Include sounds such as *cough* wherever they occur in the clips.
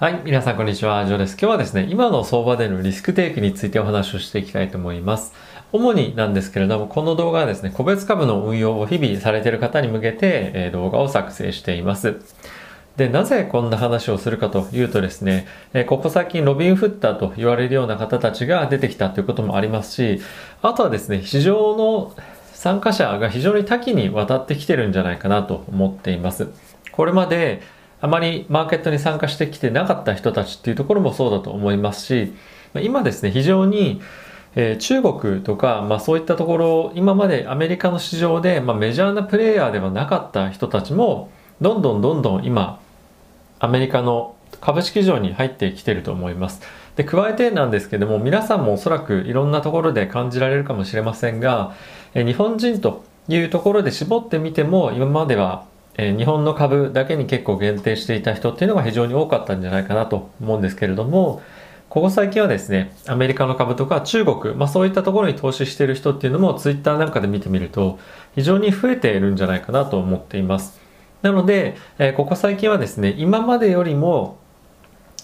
はい、皆さんこんにちは、ジョーです。今日はですね、今の相場でのリスクテイクについてお話をしていきたいと思います。主になんですけれども、この動画はですね、個別株の運用を日々されている方に向けて、え動画を作成しています。で、なぜこんな話をするかというとですね、えここ最近ロビンフッターと言われるような方たちが出てきたということもありますし、あとはですね、市場の参加者が非常に多岐にわたってきてるんじゃないかなと思っています。これまであまりマーケットに参加してきてなかった人たちっていうところもそうだと思いますし、今ですね、非常に、えー、中国とか、まあそういったところ、今までアメリカの市場で、まあ、メジャーなプレイヤーではなかった人たちも、どんどんどんどん今、アメリカの株式市場に入ってきてると思います。で、加えてなんですけども、皆さんもおそらくいろんなところで感じられるかもしれませんが、え日本人というところで絞ってみても、今まではえ日本の株だけに結構限定していた人っていうのが非常に多かったんじゃないかなと思うんですけれども、ここ最近はですね、アメリカの株とか中国、まあそういったところに投資している人っていうのもツイッターなんかで見てみると非常に増えているんじゃないかなと思っています。なので、えここ最近はですね、今までよりも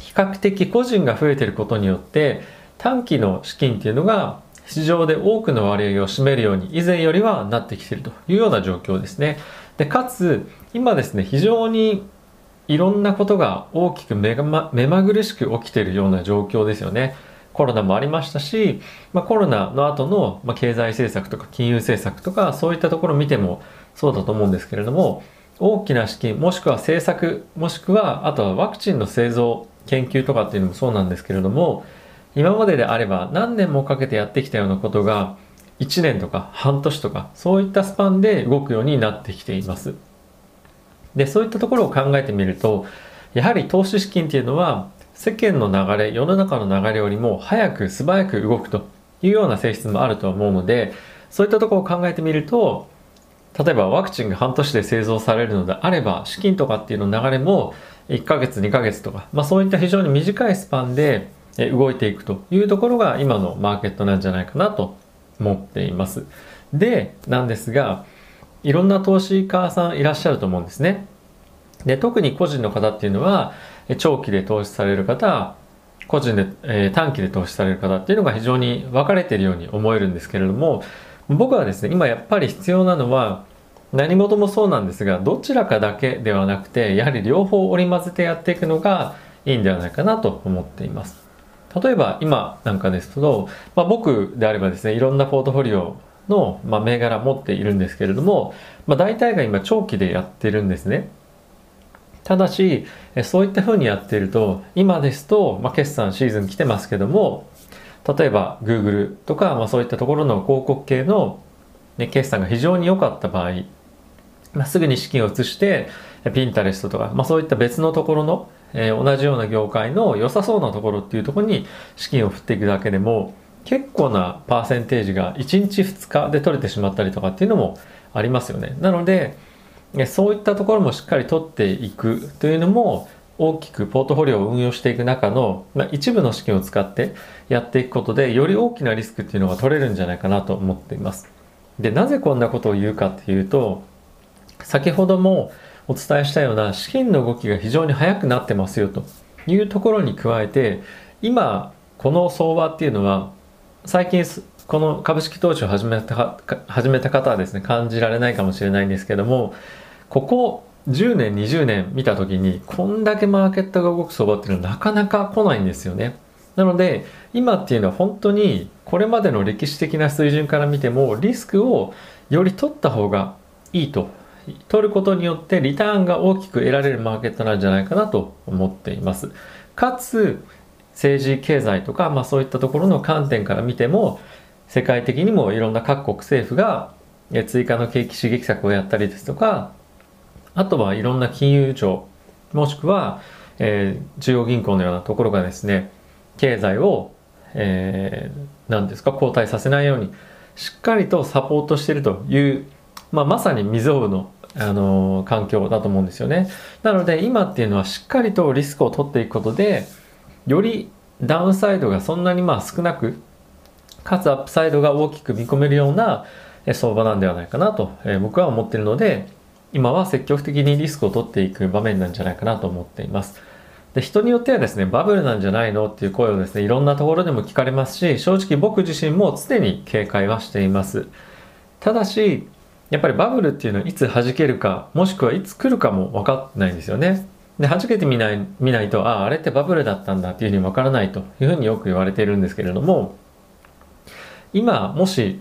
比較的個人が増えていることによって短期の資金っていうのが市場で多くの割合を占めるように以前よりはなってきているというような状況ですね。で、かつ、今ですね、非常にいろんなことが大きく目ま目まぐるしく起きているような状況ですよね。コロナもありましたし、まあ、コロナの後の、まあ、経済政策とか金融政策とかそういったところを見てもそうだと思うんですけれども大きな資金もしくは政策もしくはあとはワクチンの製造研究とかっていうのもそうなんですけれども今までであれば何年もかけてやってきたようなことが1年とか半年とかそういったスパンで動くようになってきています。で、そういったところを考えてみると、やはり投資資金っていうのは世間の流れ、世の中の流れよりも早く素早く動くというような性質もあると思うので、そういったところを考えてみると、例えばワクチンが半年で製造されるのであれば、資金とかっていうの流れも1ヶ月、2ヶ月とか、まあそういった非常に短いスパンで動いていくというところが今のマーケットなんじゃないかなと思っています。で、なんですが、いろんな投資家さんいらっしゃると思うんですね。で、特に個人の方っていうのは、長期で投資される方、個人で、えー、短期で投資される方っていうのが非常に分かれているように思えるんですけれども、僕はですね、今やっぱり必要なのは、何事もそうなんですが、どちらかだけではなくて、やはり両方織り交ぜてやっていくのがいいんではないかなと思っています。例えば今なんかですと、まあ、僕であればですねいろんなポートフォリオの、まあ、銘柄持っているんですけれども、まあ、大体が今長期でやってるんですね。ただしそういったふうにやっていると今ですと、まあ、決算シーズン来てますけども例えば Google とか、まあ、そういったところの広告系の、ね、決算が非常に良かった場合、まあ、すぐに資金を移して Pinterest とか、まあ、そういった別のところのえー、同じような業界の良さそうなところっていうところに資金を振っていくだけでも結構なパーセンテージが1日2日で取れてしまったりとかっていうのもありますよね。なのでそういったところもしっかり取っていくというのも大きくポートフォリオを運用していく中の、まあ、一部の資金を使ってやっていくことでより大きなリスクっていうのが取れるんじゃないかなと思っています。で、なぜこんなことを言うかっていうと先ほどもお伝えしたような資金の動きが非常に速くなってますよというところに加えて今この相場っていうのは最近この株式投資を始めた始めた方はですね感じられないかもしれないんですけどもここ10年20年見た時にこんだけマーケットが動く相場っていうのはなかなか来ないんですよね。なので今っていうのは本当にこれまでの歴史的な水準から見てもリスクをより取った方がいいと取ることによってリターンが大きく得られるマーケットなんじゃないかなと思っています。かつ、政治経済とか、まあそういったところの観点から見ても、世界的にもいろんな各国政府が追加の景気刺激策をやったりですとか、あとはいろんな金融庁、もしくは、えー、中央銀行のようなところがですね、経済を、えー、何ですか、後退させないように、しっかりとサポートしているという、まあ、まさに未曾有のあの環境だと思うんですよね。なので今っていうのはしっかりとリスクを取っていくことでよりダウンサイドがそんなにまあ少なくかつアップサイドが大きく見込めるような相場なんではないかなと、え僕は思ってるので今は積極的にリスクを取っていく場面なんじゃないかなと思っています。で人によってはですねバブルなんじゃないのっていう声をですねいろんなところでも聞かれますし正直僕自身も常に警戒はしていますただしやっぱりバブルっていうのはいつ弾けるかもしくはいつ来るかも分かってないんですよね。で弾けてみない見ないとあああれってバブルだったんだっていうふうに分からないというふうによく言われているんですけれども今もし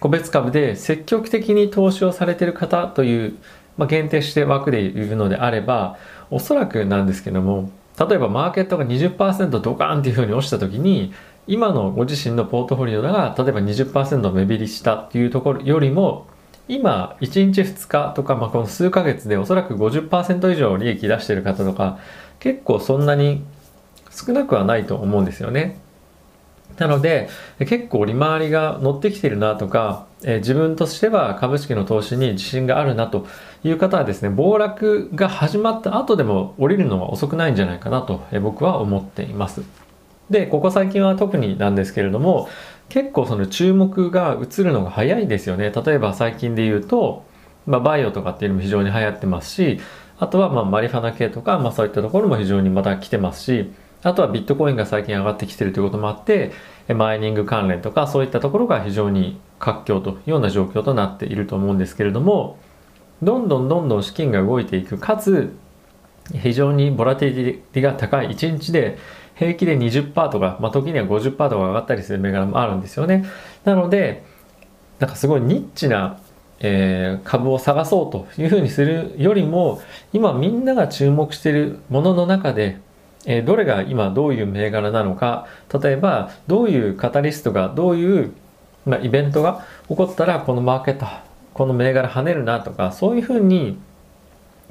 個別株で積極的に投資をされている方という、まあ、限定して枠でいるのであればおそらくなんですけども例えばマーケットが20%ドカーンっていうふうに落ちた時に今のご自身のポートフォリオが例えば20%目減りしたっていうところよりも今1日2日とか、まあ、この数ヶ月でおそらく50%以上利益出している方とか結構そんなに少なくはないと思うんですよね。なので結構利回りが乗ってきてるなとか、えー、自分としては株式の投資に自信があるなという方はですね暴落が始まった後でも降りるのは遅くないんじゃないかなと、えー、僕は思っていますでここ最近は特になんですけれども結構その注目が移るのが早いですよね。例えば最近で言うと、まあ、バイオとかっていうのも非常に流行ってますしあとはまあマリファナ系とか、まあ、そういったところも非常にまた来てますしあとはビットコインが最近上がってきてるということもあって、マイニング関連とかそういったところが非常に活況というような状況となっていると思うんですけれども、どんどんどんどん資金が動いていく、かつ非常にボラティリティが高い1日で平気で20%とか、まあ、時には50%とか上がったりする銘柄もあるんですよね。なので、なんかすごいニッチな、えー、株を探そうというふうにするよりも、今みんなが注目しているものの中でえどれが今どういう銘柄なのか例えばどういうカタリストがどういう、まあ、イベントが起こったらこのマーケットこの銘柄跳ねるなとかそういうふうに、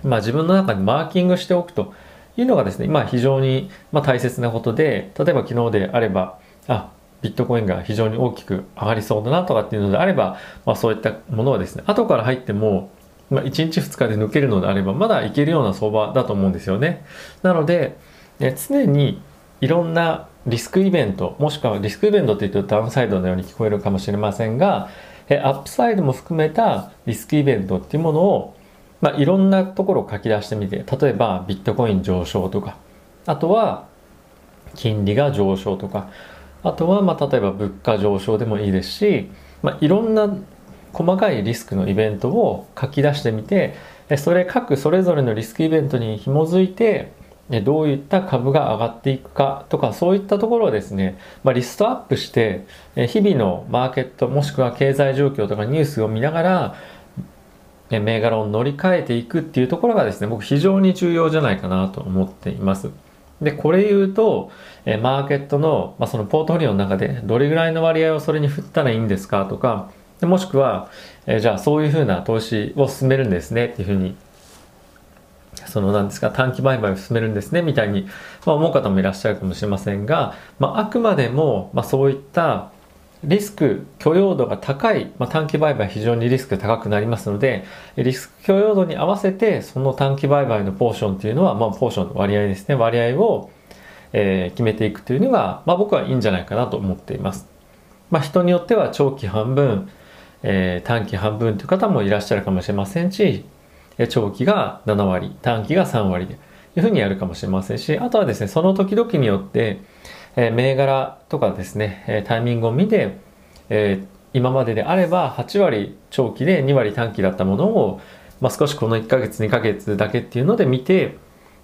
まあ、自分の中でマーキングしておくというのがですね今非常に、ま、大切なことで例えば昨日であればあビットコインが非常に大きく上がりそうだなとかっていうのであれば、まあ、そういったものはですね後から入ってもまあ、1日2日で抜けるのであればまだいけるような相場だと思うんですよね。なので、で常にいろんなリスクイベントもしくはリスクイベントって言うとダウンサイドのように聞こえるかもしれませんがえアップサイドも含めたリスクイベントっていうものを、まあ、いろんなところを書き出してみて例えばビットコイン上昇とかあとは金利が上昇とかあとはまあ例えば物価上昇でもいいですし、まあ、いろんな細かいリスクのイベントを書き出してみてそれ各それぞれのリスクイベントに紐づいてどういった株が上がっていくかとかそういったところをですね、まあ、リストアップして日々のマーケットもしくは経済状況とかニュースを見ながら銘柄を乗り換えていくっていうところがですね僕非常に重要じゃないかなと思っています。でこれ言うとマーケットの,、まあそのポートフォリオの中でどれぐらいの割合をそれに振ったらいいんですかとかもしくはえじゃあそういうふうな投資を進めるんですねっていうふうにその何ですか短期売買を進めるんですねみたいに、まあ、思う方もいらっしゃるかもしれませんが、まあ、あくまでも、まあ、そういったリスク許容度が高い、まあ、短期売買非常にリスク高くなりますのでリスク許容度に合わせてその短期売買のポーションっていうのは、まあ、ポーションの割合ですね。割合を、えー、決めていくというのが、まあ、僕はいいんじゃないかなと思っています、まあ、人によっては長期半分、えー、短期半分という方もいらっしゃるかもしれませんし長期が7割、短期が3割で、いうふうにやるかもしれませんし、あとはですね、その時々によって、え、銘柄とかですね、えタイミングを見て、え、今までであれば8割長期で2割短期だったものを、まあ、少しこの1ヶ月2ヶ月だけっていうので見て、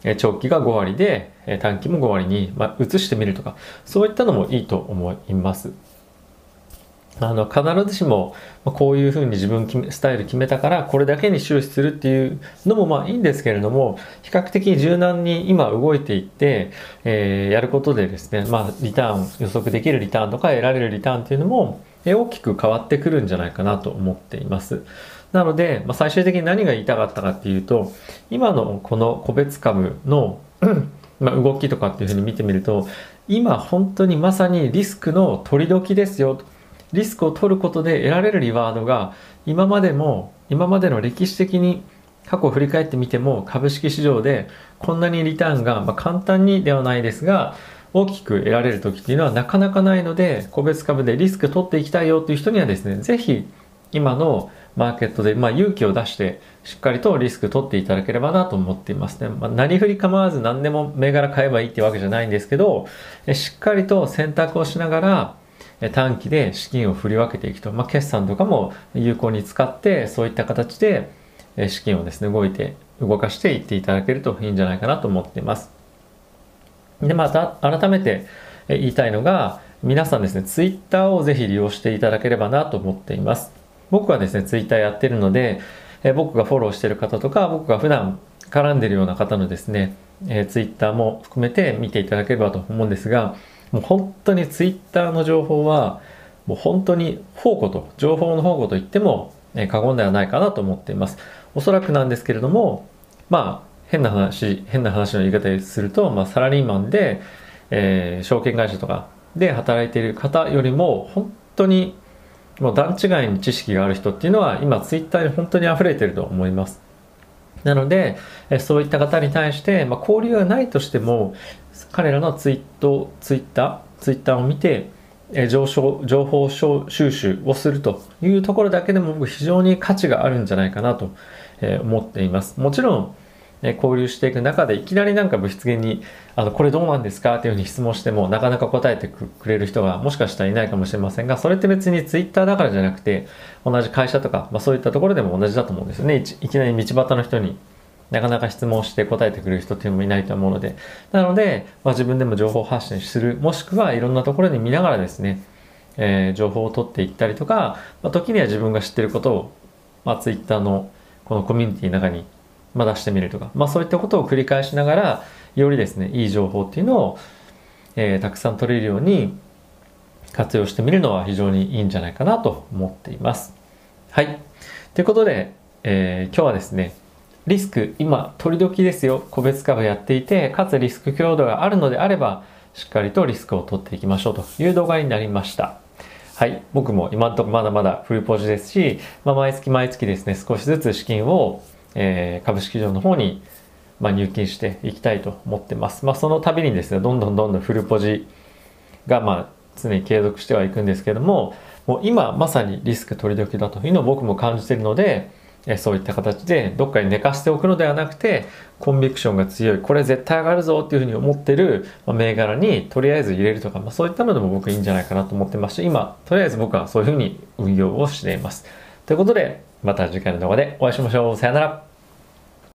え長期が5割で、え短期も5割に、まあ、移してみるとか、そういったのもいいと思います。あの必ずしもこういうふうに自分スタイル決めたからこれだけに終始するっていうのもまあいいんですけれども比較的柔軟に今動いていって、えー、やることでですねまあリターン予測できるリターンとか得られるリターンっていうのも大きく変わってくるんじゃないかなと思っています。なので、まあ、最終的に何が言いたかったかっていうと今のこの個別株の *clears throat* ま、動きとかっていうふうに見てみると今本当にまさにリスクの取り時ですよと。リスクを取ることで得られるリワードが今までも今までの歴史的に過去を振り返ってみても株式市場でこんなにリターンが、ま簡単にではないですが大きく得られる時っていうのはなかなかないので個別株でリスク取っていきたいよっていう人にはですね是非今のマーケットで、まあ、勇気を出してしっかりとリスク取っていただければなと思っていますね。まあ、何振り構わず何でも銘柄買えばいいってわけじゃないんですけど、しっかりと選択をしながら短期で資金を振り分けていくと、まあ、決算とかも有効に使ってそういった形で資金をですね動いて動かしていっていただけるといいんじゃないかなと思っています。でまた改めて言いたいのが皆さんですね、ツイッターをぜひ利用していただければなと思っています。僕はですね、ツイッターやってるので、僕がフォローしてる方とか、僕が普段絡んでるような方のですね、えー、ツイッターも含めて見ていただければと思うんですが、もう本当にツイッターの情報は、もう本当に宝庫と、情報の宝庫と言っても、過言ではないかなと思っています。おそらくなんですけれども、まあ、変な話、変な話の言い方ですると、まあ、サラリーマンで、えー、証券会社とかで働いている方よりも本当にもう段違いに知識がある人っていうのは今ツイッターに本当に溢れてると思います。なので、そういった方に対して、まあ、交流がないとしても、彼らのツイート、ツイッター、ツイッターを見て、上昇情報収集をするというところだけでも非常に価値があるんじゃないかなと思っています。もちろん、ね、交流していく中でいきなりなんか物質源にあのこれどうなんですか？っていうふうに質問してもなかなか答えてくれる人がもしかしたらいないかもしれませんがそれって別にツイッターだからじゃなくて同じ会社とか、まあ、そういったところでも同じだと思うんですよね。いきなり道端の人になかなか質問して答えてくれる人っていうのもいないと思うので。なので、まあ、自分でも情報発信するもしくはいろんなところに見ながらですね、えー、情報を取っていったりとか、まあ、時には自分が知ってることを、まあ、ツイッターのこのコミュニティの中にまあ、出してみるとか、まあ、そういったことを繰り返しながらよりですねいい情報っていうのを、えー、たくさん取れるように活用してみるのは非常にいいんじゃないかなと思っています。はい。ということで、えー、今日はですね、リスク、今、取り時ですよ。個別株やっていて、かつリスク強度があるのであれば、しっかりとリスクを取っていきましょうという動画になりました。はい。僕も今んとこまだまだフルポジですし、まあ、毎月毎月ですね、少しずつ資金をえー、株式場の方に、まあ、入金していきたいと思ってます。まあ、その度にですね、どんどんどんどんフルポジが、まあ、常に継続してはいくんですけども、もう今まさにリスク取り時だというのを僕も感じているので、えそういった形でどっかに寝かしておくのではなくて、コンビクションが強い、これ絶対上がるぞっていうふうに思ってるま銘柄にとりあえず入れるとか、まあ、そういったのでも僕いいんじゃないかなと思ってますし、今、とりあえず僕はそういうふうに運用をしています。ということで、また次回の動画でお会いしましょう。さよなら。